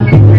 Ay.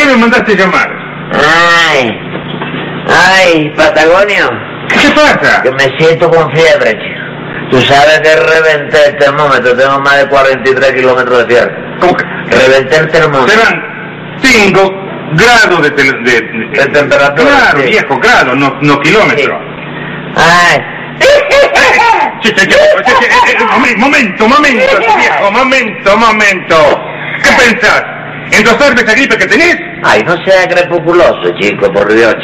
Qué me mandaste llamar? Ay. Ay, Patagonio. ¿Qué pasa? Que me siento con fiebre, chico. Tú sabes que reventé el termómetro, tengo más de 43 kilómetros de fiebre. ¿Cómo que? Reventé el termómetro. Serán 5 grados de, de, De temperatura, Claro, sí. viejo, grados, no, no kilómetros. Ay. Sí, eh, eh, momen- momento, momento, viejo, momento, momento. ¿Qué pensás? ¿Endosarme esa gripe que tenés? Ay, no sea crepusculoso, chico, por Dios.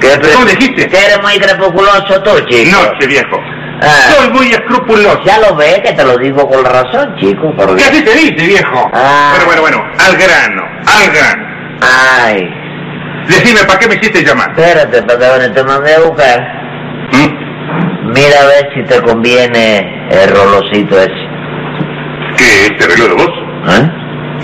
¿Qué pre- ¿Cómo dijiste? Que eres muy crepusculoso tú, chico. Noche, viejo. Ah. Soy muy escrupuloso. Ya lo ves, que te lo digo con razón, chico, por ¿Qué así te dice, viejo? Ah. Bueno, bueno, bueno, al grano, al grano. Ay. Decime, ¿para qué me hiciste llamar? Espérate, Patagonio, te mandé a buscar. ¿Mm? Mira a ver si te conviene el rolocito ese. ¿Qué, este reloj de vos? ¿Eh?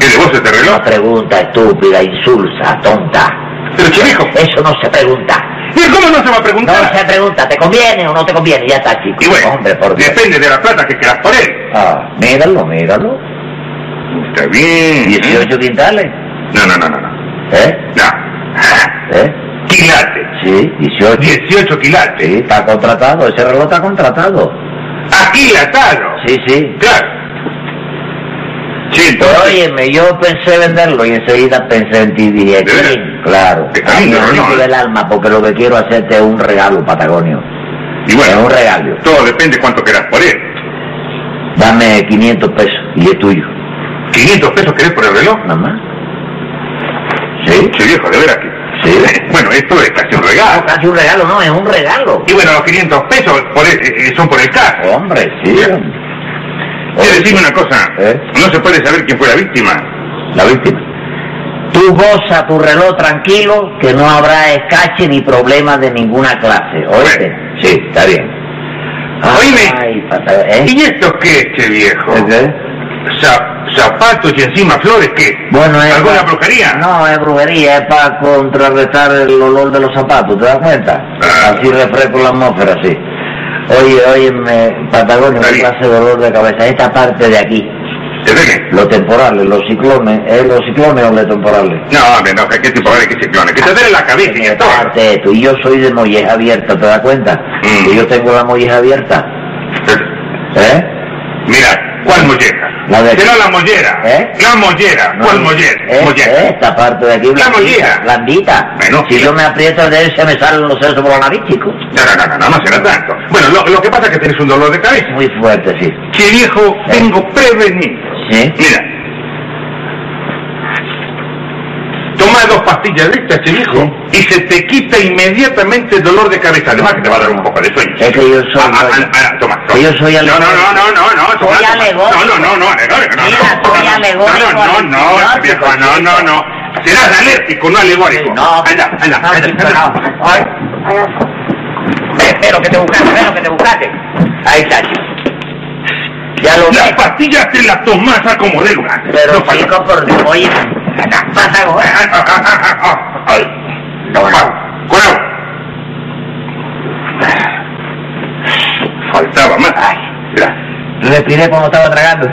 ¿Es de vos este reloj? Una pregunta estúpida, insulsa, tonta. Pero, che, viejo, Eso no se pregunta. ¿y cómo no se va a No preguntar? se pregunta, ¿te conviene o no te conviene? Ya está, chico. Y bueno, Hombre, por Dios. depende de la plata que quieras él. Ah, míralo, míralo. Está bien. 18 quintales. No, no, no, no, no. ¿Eh? No. ¿Eh? Quilates. Sí, 18. 18 quilates. Sí, está contratado, ese reloj está contratado. Aquilatado. Sí, sí. Claro. Sí, Pero entonces... óyeme, yo pensé venderlo y enseguida pensé en ti dije, ¿De veras? "Chin, claro, a lindo, amigo ¿no? del alma, porque lo que quiero hacerte es un regalo, Patagonio. Y Es bueno, un regalo. todo depende cuánto querás por él. Dame 500 pesos y es tuyo. ¿500 pesos querés por el reloj? Nada más. Sí. Che, viejo, de veras que... Sí. Bueno, esto es casi un No, regalo. casi un regalo, no, es un regalo. Y bueno, los 500 pesos por el- eh, son por el caso. Hombre, sí. Bien. Quiero decirme una cosa. ¿Eh? No se puede saber quién fue la víctima. La víctima. Tú goza tu reloj tranquilo, que no habrá escache ni problema de ninguna clase. ¿Oíste? Sí, está bien. Oíme. Ay, ¿eh? ¿Y esto qué es, che viejo? ¿Qué? Za- zapatos y encima flores, ¿qué? Bueno, es ¿Alguna brujería? No, es brujería, es para contrarrestar el olor de los zapatos, ¿te das cuenta? Ah. Así refresco la atmósfera, sí. Oye, oye, Patagonio, Está ¿qué bien. clase de dolor de cabeza? Esta parte de aquí, ¿Te ve qué? los temporales, los ciclones, ¿es los ciclones o los temporales? No, hombre, no, ¿qué de que ciclones? Que te duele la cabeza y Me de esto, y yo soy de molleja abierta, ¿te das cuenta? Mm. Que yo tengo la molleja abierta, ¿eh? La de- Será la mollera. ¿Eh? La mollera. ¿Cuál mollera? ¿Eh? Mollera. Esta parte de aquí, La blandita, mollera. blandita. Bueno, si sí. yo me aprieto de él, se me salen los sesos por la nariz, chico. No, no, no, no, no será tanto. Bueno, lo, lo que pasa es que tenés un dolor de cabeza. Muy fuerte, sí. Che viejo, ¿Eh? tengo prevenido. ¿Sí? Mira, pastilla de viejo, y se te quita inmediatamente el dolor de cabeza. Además que te va a dar un poco de sueño. Es que yo soy... Ah, ah, ah, toma, toma. yo soy No, no, no, no, no, no. toma, Soy alegórico. No, no, no, no, alegórico, no. Mira, no, soy no, alegórico, No, no, no, no, antibiótico, viejo, no, no, no. Serás alérgico, no alegórico. No, anda, anda, no, anda. Ve, lo que te buscaste, ve lo que te buscaste. Ahí está. Ya lo Las pastillas te las tomas a como de lugar. Pero, no chico, por oye, Faltaba más. Ay. Respiré cuando estaba tragando.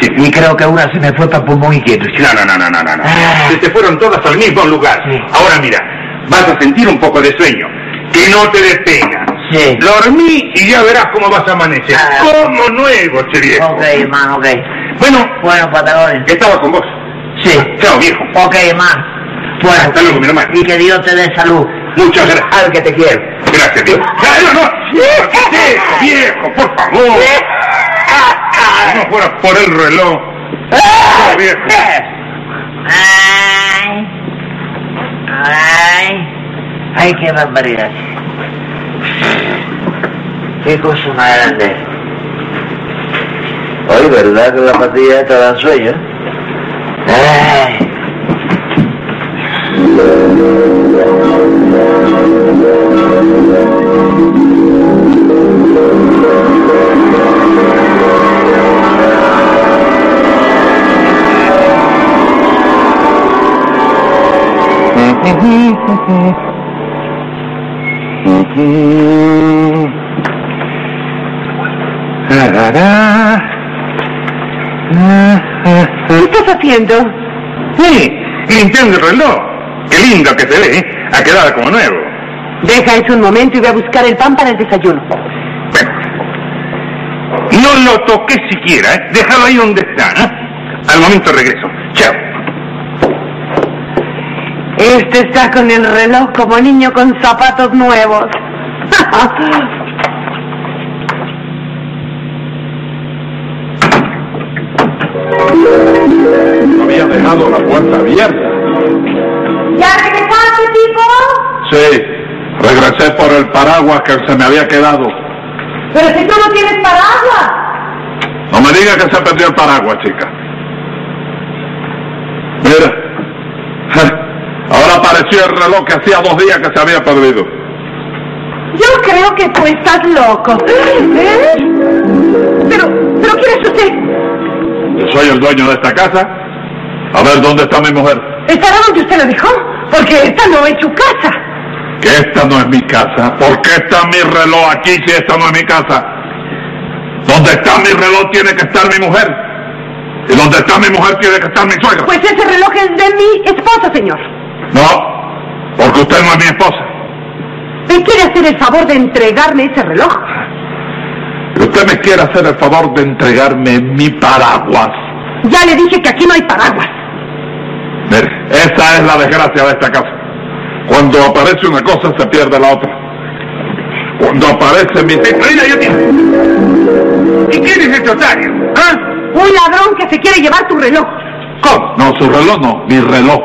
Sí. Y creo que una se me fue para pulmón izquierdo. No, no, no, no, no, no. Ah. Se te fueron todas al mismo lugar. Sí. Ahora mira, vas a sentir un poco de sueño. Que no te detenga. Sí. Dormí y ya verás cómo vas a amanecer. Ah. Como nuevo, che viejo. Ok, hermano, ok. Bueno, Bueno, pantalones. estaba con vos. Sí. Chao, viejo. Ok, hermano. Bueno. Hasta luego, mi hermano. Y que Dios te dé salud. Muchas gracias. Al que te quiero. Gracias, viejo. No, no, no. ¿Qué es eso, viejo? Por favor. Si no fuera por el reloj. Chao, viejo. Ay. Ay. Ay, qué barbaridad. Qué cosa más grande. Oye, ¿verdad que la pastilla esta da sueño? Ay. ¿Qué estás haciendo? Limpiando el reloj. Qué lindo que se ve, ¿eh? Ha quedado como nuevo. Deja eso un momento y voy a buscar el pan para el desayuno. Bueno. No lo toqué siquiera, ¿eh? Déjalo ahí donde está, ¿eh? Al momento regreso. Chao. Este está con el reloj como niño con zapatos nuevos. Había dejado la puerta abierta. Sí, regresé por el paraguas que se me había quedado. Pero si tú no tienes paraguas. No me diga que se perdió el paraguas, chica. Mira, ahora apareció el reloj que hacía dos días que se había perdido. Yo creo que tú estás loco. ¿Eh? Pero, pero ¿quién es usted? Yo soy el dueño de esta casa. A ver, ¿dónde está mi mujer? ¿Estará donde usted lo dejó? Porque esta no es su casa. Que esta no es mi casa. ¿Por qué está mi reloj aquí si esta no es mi casa? Donde está mi reloj tiene que estar mi mujer. Y donde está mi mujer tiene que estar mi suegra. Pues ese reloj es de mi esposa, señor. No, porque usted no es mi esposa. ¿Me quiere hacer el favor de entregarme ese reloj? Usted me quiere hacer el favor de entregarme mi paraguas. Ya le dije que aquí no hay paraguas. Mire, esa es la desgracia de esta casa. Cuando aparece una cosa se pierde la otra. Cuando aparece mi... Mira, ya tiene. ¿Y quién es este otario? ¿Ah? Un ladrón que se quiere llevar tu reloj. ¿Cómo? No, su reloj no, mi reloj.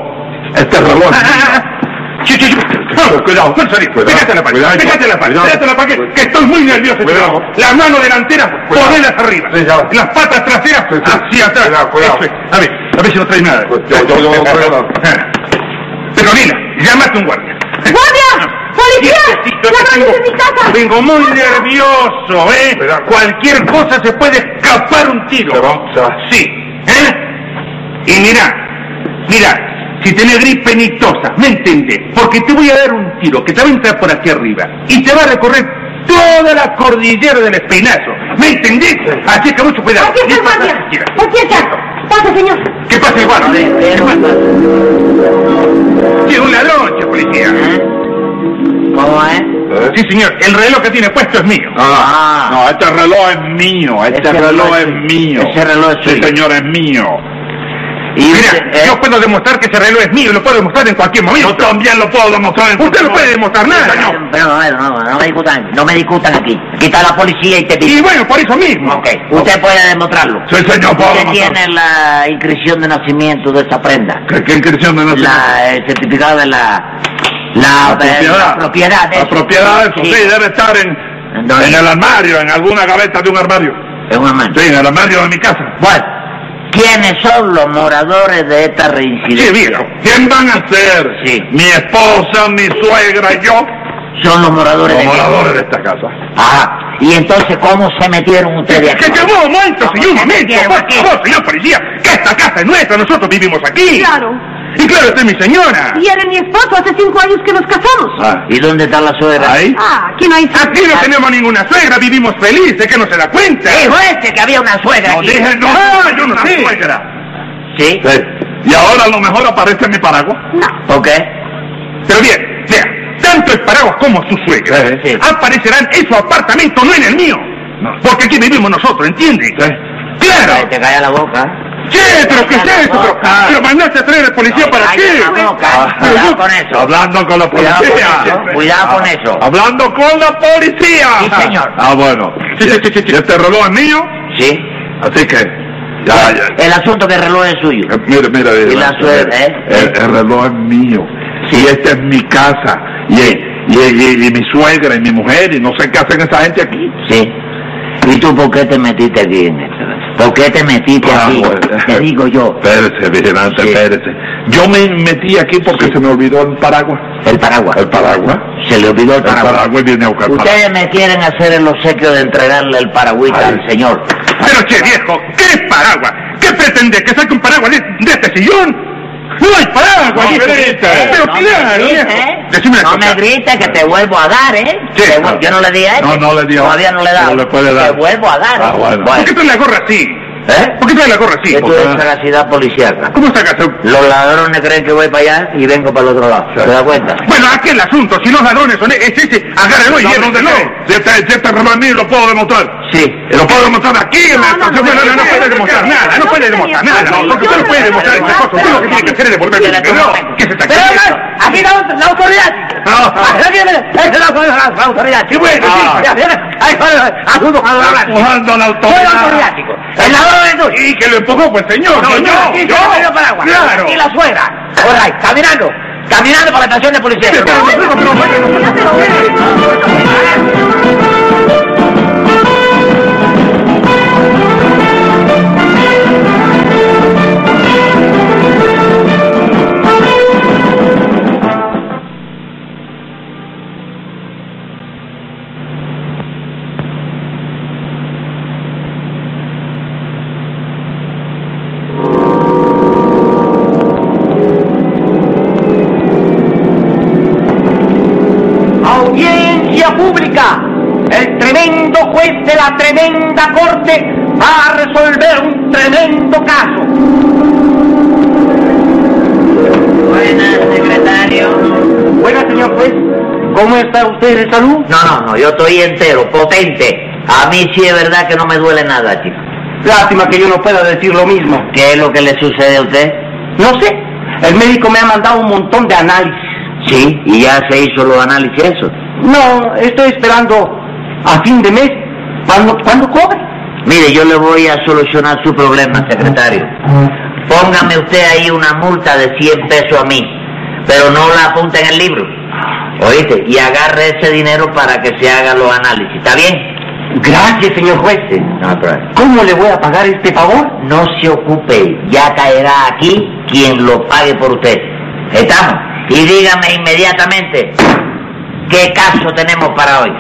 Este reloj Ah, ah, ah. Cuidado, no salí. Cuidado, la pared, la pared, la pared, que estoy muy nervioso. Cuidado. La mano delantera, ponelas arriba. Las patas traseras, hacia atrás. Cuidado, cuidado. A ver, ver si no traes nada. Yo- yo- yo no traigo nada. Pero Nina, llámate un guardia. ¡Guardia! ¡Policía! Quietecito, ¡La de mi casa! Vengo muy nervioso, ¿eh? Cuidado. Cualquier cosa se puede escapar un tiro. Se va, se va. Sí, ¿eh? Y mira, mira, si tenés gripe ni tosa, ¿me entendés? Porque te voy a dar un tiro que te va a entrar por aquí arriba y te va a recorrer toda la cordillera del espinazo. ¿Me entendés? Así que mucho cuidado. ¡Aquí está el guardia! ¡Aquí está! ¡Pase, señor! ¿Qué pasa, igual? No le espero, Sí, un ladrón, che, policía. ¿Cómo es? ¿Eh? Sí, señor, el reloj que tiene puesto es mío. Ah, no, este reloj es mío, este reloj es mío. ese reloj es Sí, suyo. señor, es mío. Y Mira, ¿eh? yo puedo demostrar que ese reloj es mío y lo puedo demostrar en cualquier momento. Yo también lo puedo demostrar en Usted no puede demostrar nada. Pero, pero, no, no, no me discutan, no me discutan aquí. Aquí está la policía y te Y dice. bueno, por eso mismo. Ok, usted puede demostrarlo. Sí, señor, puedo Usted tiene la inscripción de nacimiento de esa prenda. ¿Qué, qué inscripción de nacimiento? La, el certificado de la... La, La eh, propiedad. la propiedad de La eso. propiedad de eso, sí, debe estar en, en el armario, en alguna gaveta de un armario. Es un momento. Sí, en el armario de mi casa. Bueno, ¿quiénes son los moradores de esta Sí, reincidencia? viejo. ¿Quién van a ser? Sí. Mi esposa, mi suegra y yo, Son los moradores los de moradores de esta casa. Ajá. ¿Y entonces cómo se metieron ustedes aquí? que un momento, ¿Cómo señor, un momento, por favor, señor policía, que esta casa es nuestra, nosotros vivimos aquí. Claro. Y claro, usted es mi señora. Y eres mi esposo, hace cinco años que nos casamos. Ah, ¿Y dónde está la suegra? ahí. Ah, aquí no hay... Aquí no tenemos ninguna suegra, vivimos felices, que no se da cuenta. Dijo este que había una suegra No aquí. dije, no, Ah, yo no una sé. suegra. ¿Sí? Sí. Y ahora a lo mejor aparece mi paraguas. No. ¿Por qué? Pero bien, vea, tanto el paraguas como su suegra Sí, sí. aparecerán en su apartamento, no en el mío. No. Porque aquí vivimos nosotros, ¿entiende? Sí. ¡Claro! Te calla la boca. ¿Qué? ¿Pero qué es eso? Pero, pero mandaste a traer al policía para Calla qué? Ah. Cuidado con eso. Hablando con la Cuidado con policía. cuidado con eso. Hablando con la policía. Sí, señor. Ah, bueno. Sí, sí, sí, sí, sí. Y este reloj es mío, ¿Sí? así que ya, ya. El asunto que el reloj es suyo. Eh, Mire, mire, Y mire, la suegra, ¿eh? el, el reloj es mío. Y esta es mi casa. Y, y, y- y mi suegra y mi mujer, y no sé qué hacen esa gente aquí. Sí. ¿Y tú por qué te metiste aquí en esto? ¿Por qué te metiste Ah, aquí? bueno. Te digo yo. Espérese, vigilante, Sí. espérese. Yo me metí aquí porque se me olvidó el paraguas. El paraguas. El paraguas. Se le olvidó el El paraguas. paraguas y vine a buscar el paraguas. Ustedes me quieren hacer el obsequio de entregarle el paragüita al señor. Pero che, viejo, ¿qué es paraguas? ¿Qué pretende? ¿Que saque un paraguas de este sillón? No hay. No. Pero claro. ¿eh? Decime No me grites que te vuelvo a dar, ¿eh? Sí, Te yo no le di a este. No, no le dio. Todavía no le he dado. No le puede dar. Te vuelvo a dar. Ah, bueno. ¿Por qué trae la gorra así? ¿Eh? ¿Por qué trae la gorra así? Esto es sagacidad policíaca. ¿Cómo sacas? Los ladrones creen que voy para allá y vengo para el otro lado. Sí. ¿Te das cuenta? Bueno, aquí el asunto. Si los ladrones son es ese, agárrenlo y No, no, no. Si este, mío, lo puedo demostrar. Sí. Lo puedo demostrar aquí en la No, no, estación No, no, no, no puede demostrar nada, no puede demostrar nada, no, porque usted no puede demostrar esta cosa, usted lo que tiene que hacer es devolverme reloj, momento. que se está Pero, quieto. aquí la, la autoridad. Aquí viene, es la, autoridad. Sí, bueno, asunto cuando Está habla. empujando a la Soy autoridad. autoridad, chico. El ladrón tú. Y que lo empujó pues señor, No, yo, yo, yo, paraguas. claro. Y la suegra. All right, caminando. Caminando para la estación de policía. Juez de la tremenda corte va a resolver un tremendo caso. Buenas, secretario. Buenas, señor juez. ¿Cómo está usted de salud? No, no, no, yo estoy entero, potente. A mí sí es verdad que no me duele nada, chico. Lástima que yo no pueda decir lo mismo. ¿Qué es lo que le sucede a usted? No sé. El médico me ha mandado un montón de análisis. Sí, y ya se hizo los análisis eso. No, estoy esperando a fin de mes. ¿Cuándo, ¿cuándo cobre? Mire, yo le voy a solucionar su problema, secretario. Póngame usted ahí una multa de 100 pesos a mí, pero no la apunte en el libro. ¿Oíste? Y agarre ese dinero para que se hagan los análisis. ¿Está bien? Gracias, señor juez. No. ¿Cómo le voy a pagar este favor? No se ocupe, ya caerá aquí quien lo pague por usted. ¿Estamos? Y dígame inmediatamente, ¿qué caso tenemos para hoy?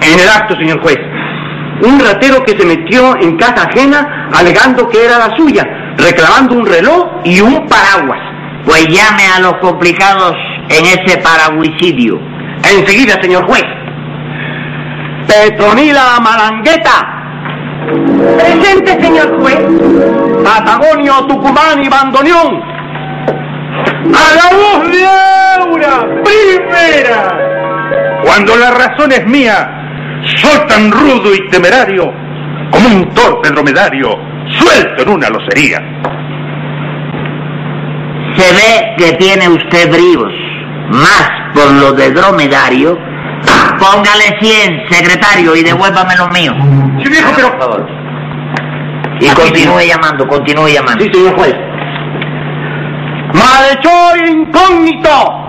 En el acto, señor juez. Un ratero que se metió en casa ajena alegando que era la suya, reclamando un reloj y un paraguas. Pues llame a los complicados en ese paragüicidio. Enseguida, señor juez. Petronila Malangueta, Presente, señor juez. Patagonio, Tucumán y Bandoneón. A la voz de Aura, primera. Cuando la razón es mía, soy tan rudo y temerario como un torpe dromedario suelto en una locería. se ve que tiene usted bríos, más por lo de dromedario, póngale 100, secretario, y devuélvame los míos. Sí, viejo, pero... Por favor. Y continúe llamando, continúe llamando. Sí, señor juez. ¡Malhechor incógnito!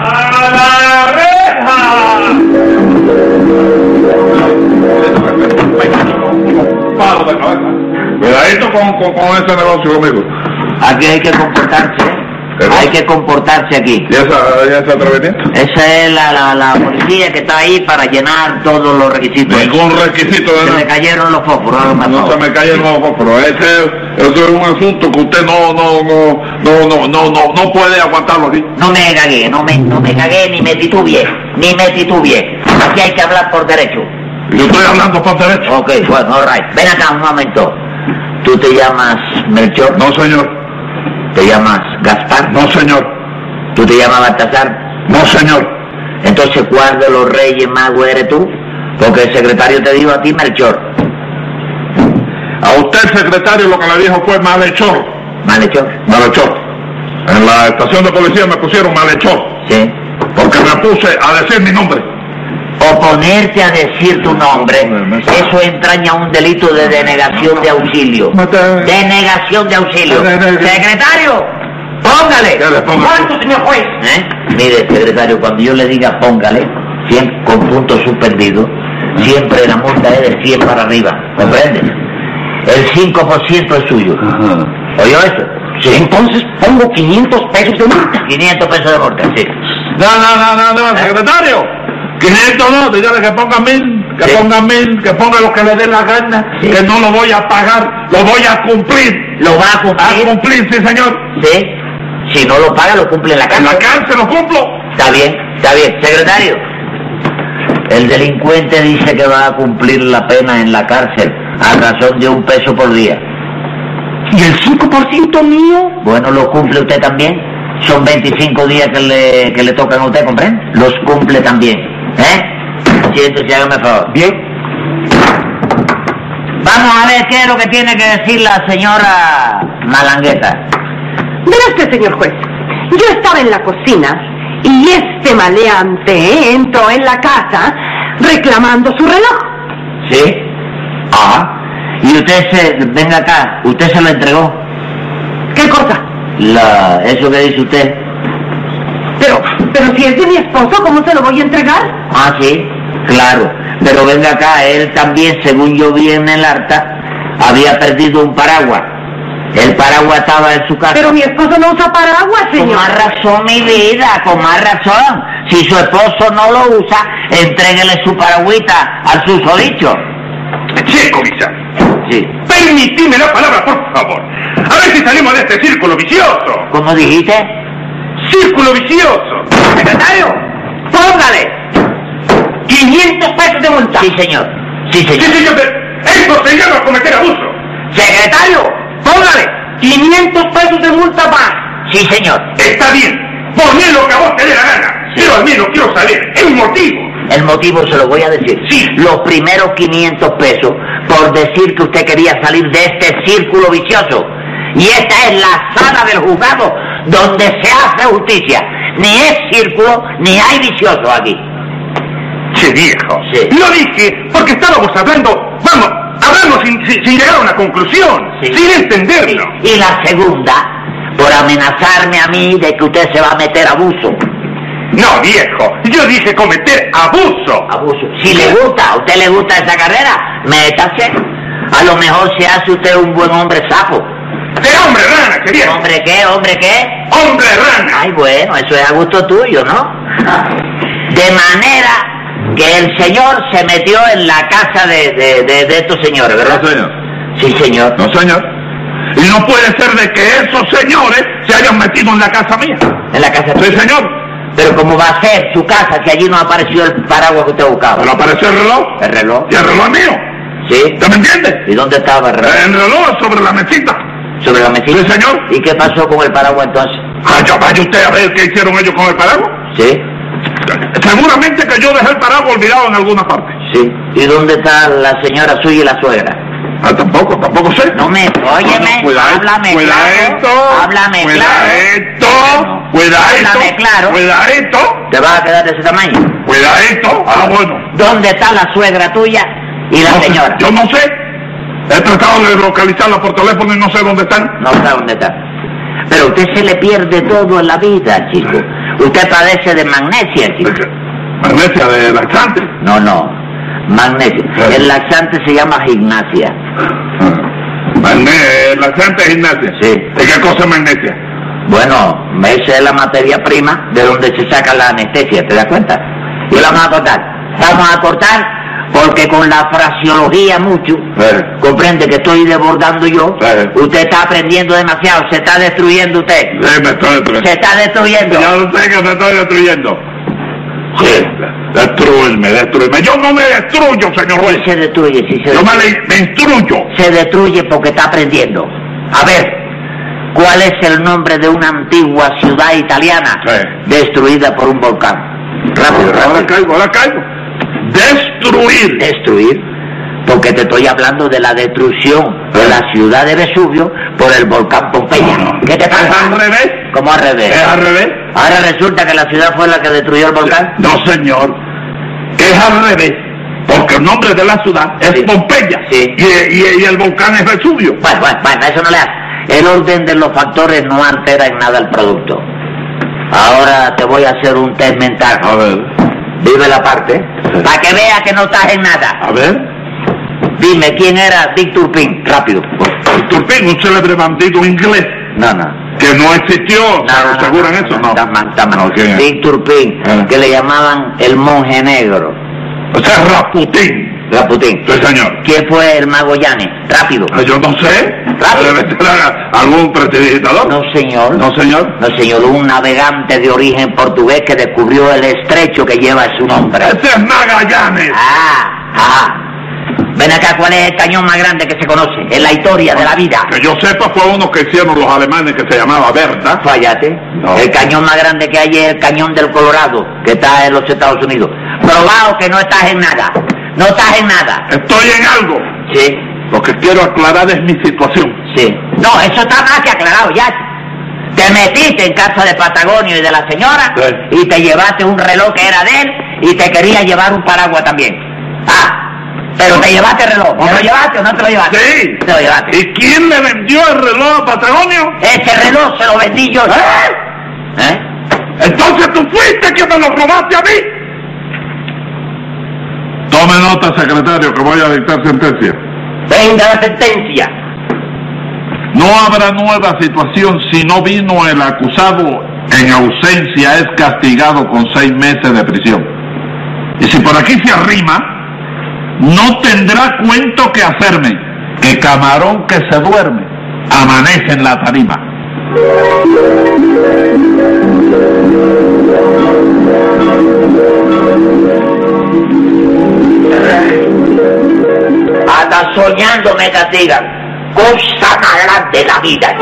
¡A la reja! Cuidadito con, con, con ese negocio conmigo. Aquí hay que comportarse, ¿eh? Pero- Hay que comportarse aquí. ¿Y esa, y ese atrevimiento? Esa es la, la, la policía que está ahí para llenar todos los requisitos. Ningún requisito de Se me cayeron los fósforos, hágame No se favor. me el nuevo pero ese, eso es un asunto que usted no, no, no, no, no, no, no, no puede aguantarlo aquí. No me cagué, no me, no me cagué ni me titubeé, ni me titubeé. Aquí hay que hablar por derecho. Yo estoy hablando por derecho. Ok, bueno, all right. Ven acá un momento. ¿Tú te llamas Melchor? No, señor. ¿Te llamas Gaspar? No, señor. ¿Tú te llamas Baltasar? No, señor. Entonces, ¿cuál de los reyes magos eres tú? Porque el secretario te dijo a ti Melchor. A usted, secretario, lo que le dijo fue malhechor. Malhechor. Malhechor. En la estación de policía me pusieron malhechor. Sí. Porque me puse a decir mi nombre. Oponerte a decir tu nombre, eso entraña un delito de denegación de auxilio. Denegación de auxilio. Secretario, póngale. ¿Cuánto, señor juez? ¿Eh? Mire, secretario, cuando yo le diga póngale, siempre con punto suspendido, siempre la multa es de 100 para arriba, ¿comprende? El 5% es suyo. ¿Oyó eso? Sí. Entonces pongo 500 pesos de multa. 500 pesos de multa, sí. No, no, no, no, no, secretario. 500 no, dígale que ponga mil, que Sí. ponga mil, que ponga lo que le dé la gana, Sí. que no lo voy a pagar, lo voy a cumplir. ¿Lo va a A cumplir? cumplir, sí, señor. Sí. Si no lo paga, lo cumple en la En la cárcel. cárcel lo cumplo. Está bien, está bien. Secretario, el delincuente dice que va a cumplir la pena en la cárcel a razón de un peso por día. ¿Y el 5% mío? Bueno, ¿lo cumple usted también? Son 25 días que le, que le tocan a usted, ¿comprende? Los cumple también. ¿Eh? Siéntese, hágame favor. Bien. Vamos a ver qué es lo que tiene que decir la señora Malangueta. Mira usted, señor juez. Yo estaba en la cocina y este maleante ¿eh? entró en la casa reclamando su reloj. ¿Sí? Ah. Y usted se... Venga acá, ¿usted se lo entregó? ¿Qué cosa? La, eso que dice usted. Pero, si es de mi esposo, ¿cómo se lo voy a entregar? Ah, sí, claro. Pero venga acá, él también, según yo vi en el acta, había perdido un paraguas. El paraguas estaba en su casa. Pero mi esposo no usa paraguas, Con señor. más razón, mi vida, con más razón. Si su esposo no lo usa, entréguele su paragüita al susodicho. Che, comisario. Sí. Permitime la palabra, por favor. A ver si salimos de este círculo vicioso. ¿Cómo dijiste? Círculo vicioso. Secretario, póngale. 500 pesos de multa. Sí, señor. Sí, Sí, señor. señor, pero esto se llama cometer abuso. Secretario, póngale. 500 pesos de multa más. Sí, señor. Está bien. Poné lo que a vos te dé la gana. Sí. Pero al menos quiero saber el motivo. El motivo se lo voy a decir. Sí. Los primeros 500 pesos por decir que usted quería salir de este círculo vicioso. Y esta es la sala del juzgado donde se hace justicia. Ni es círculo, ni hay vicioso aquí. Che, viejo. Sí. Lo dije porque estábamos hablando, vamos, hablando sin, sin- sin llegar a una conclusión, Sí. sin entenderlo. Y la segunda, por amenazarme a mí de que usted se va a meter abuso. No, viejo, yo dije cometer abuso. Abuso. Si le gusta, a usted le gusta esa carrera, métase. A lo mejor se hace usted un buen hombre sapo. De hombre rana, viejo. ¿Hombre qué? ¿Hombre qué? Hombre rana. Ay, bueno, eso es a gusto tuyo, ¿no? De manera que el señor se metió en la casa de, de, de- de estos señores, ¿verdad? No, señor. Sí, señor. No, señor. Y no puede ser de que esos señores se hayan metido en la casa mía. En la casa. Sí, señor. Pero ¿cómo va a ser su casa si allí no apareció el paraguas que usted buscaba? Pero apareció el reloj. ¿El reloj? Y el reloj es mío. Sí. ¿Usted me entiende? ¿Y dónde estaba el reloj? El reloj sobre la mesita. Sobre la mesita. Sí, señor. ¿Y qué pasó con el paraguas entonces? Vaya, vaya usted a ver qué hicieron ellos con el paraguas. Sí, Seguramente que yo dejé el paraguas olvidado en alguna parte. sí. ¿Y dónde está la señora suya y la suegra? Ah, tampoco, tampoco sé. No me, óyeme, Cuidado, háblame cuidadito, claro. Háblame claro. cuidadito, Bueno, cuidadito, háblame claro. cuidadito, ¿Te vas a quedar de ese tamaño? cuidadito. Ah, bueno. ¿Dónde está la suegra tuya y la No sé, señora? Yo no sé. He tratado de localizarla por teléfono y no sé dónde están. No sé dónde está. Pero usted se le pierde todo en la vida, chico. Usted padece de magnesia, chico. Magnesia de laxante. No, no. Magnesia. El laxante se llama gimnasia. Magne laxante es gimnasia. Sí. ¿De qué cosa es magnesia? Bueno, esa es la materia prima de donde se saca la anestesia, ¿te das cuenta? Y la vamos a cortar. Vamos a cortar porque con la fraseología mucho, comprende que estoy desbordando yo, usted está aprendiendo demasiado, se está destruyendo usted. Sí, me estoy destruyendo. Se está destruyendo. Ya lo sé que me estoy destruyendo. Sí. Destruirme, destruirme. Yo no me destruyo, señor juez. se destruye, sí se Yo me, destruye. me instruyo. Se destruye porque está aprendiendo. A ver, ¿cuál es el nombre de una antigua ciudad italiana Sí. destruida por un volcán? Rápido, Ahora rápido. caigo, ahora caigo. Destruir. destruir, porque te estoy hablando de la destrucción de la ciudad de Vesubio por el volcán Pompeya. ¿Qué te ¿Es pasa? al revés? ¿Cómo al revés? ¿Es al revés? Ahora resulta que la ciudad fue la que destruyó el volcán. No, señor. Es al revés. Porque el nombre de la ciudad es Sí. Pompeya. Sí. Y, y- y el volcán es Vesubio. Bueno, bueno, bueno, eso no le hace. El orden de los factores no altera en nada el producto. Ahora te voy a hacer un test mental. A ver. Vive la parte, para que vea que no estás en nada. A ver. Dime, ¿quién era Dick Turpin? Rápido. Turpin, un célebre bandido inglés No, no. que no existió. No, ¿Se no, no, aseguran eso? no. Dick Turpin, Ah. que le llamaban el monje negro. O sea, Raputín. Raputín. Sí, señor. ¿Quién fue el mago Yanes? Rápido. Ah, Yo no sé. Rápido. Debe ser algún prestidigitador. No, señor. No, señor. No, señor, un navegante de origen portugués que descubrió el estrecho que lleva su nombre. Ese es Magallanes. Ah, ah. Ven acá, ¿cuál es el cañón más grande que se conoce en la historia de la vida? Que yo sepa fue uno que hicieron los alemanes que se llamaba Berta. Fállate. No. El cañón más grande que hay es el cañón del Colorado, que está en los Estados Unidos. Probado que no estás en nada. No estás en nada. Estoy en algo. Sí, Lo que quiero aclarar es mi situación. sí. No, eso está más que aclarado ya. Te metiste en casa de Patagonio y de la señora Sí. y te llevaste un reloj que era de él y te quería llevar un paraguas también. Ah, pero te llevaste el reloj. ¿Te lo llevaste o no te lo llevaste? Sí. Te lo llevaste. ¿Y quién le vendió el reloj a Patagonio? Ese reloj se lo vendí yo. ¿Eh? Entonces tú fuiste quien me lo robaste a mí. Nota, secretario, que voy a dictar sentencia. Venga la sentencia. No habrá nueva situación si no vino el acusado en ausencia, es castigado con seis meses de prisión. Y si por aquí se arrima, no tendrá cuento que hacerme, que camarón que se duerme, amanece en la tarima. Hasta soñando me castigan. Cosa más grande la vida.